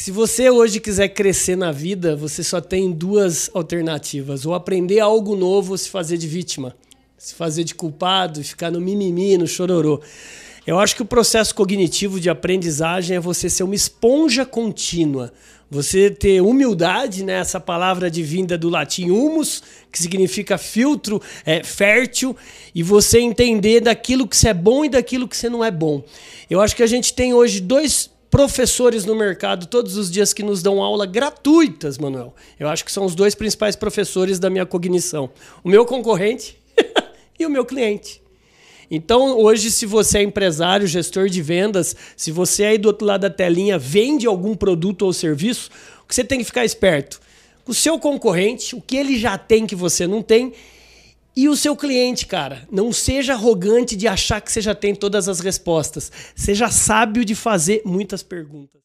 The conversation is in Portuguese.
se você hoje quiser crescer na vida, você só tem duas alternativas: ou aprender algo novo ou se fazer de vítima, se fazer de culpado, ficar no mimimi, no chororô. Eu acho que o processo cognitivo de aprendizagem é você ser uma esponja contínua. Você ter humildade, né? essa palavra de vinda do latim humus, que significa filtro é, fértil, e você entender daquilo que você é bom e daquilo que você não é bom. Eu acho que a gente tem hoje dois professores no mercado todos os dias que nos dão aula gratuitas, Manuel. Eu acho que são os dois principais professores da minha cognição: o meu concorrente e o meu cliente. Então, hoje, se você é empresário, gestor de vendas, se você aí do outro lado da telinha vende algum produto ou serviço, o que você tem que ficar esperto? O seu concorrente, o que ele já tem que você não tem, e o seu cliente, cara, não seja arrogante de achar que você já tem todas as respostas. Seja sábio de fazer muitas perguntas.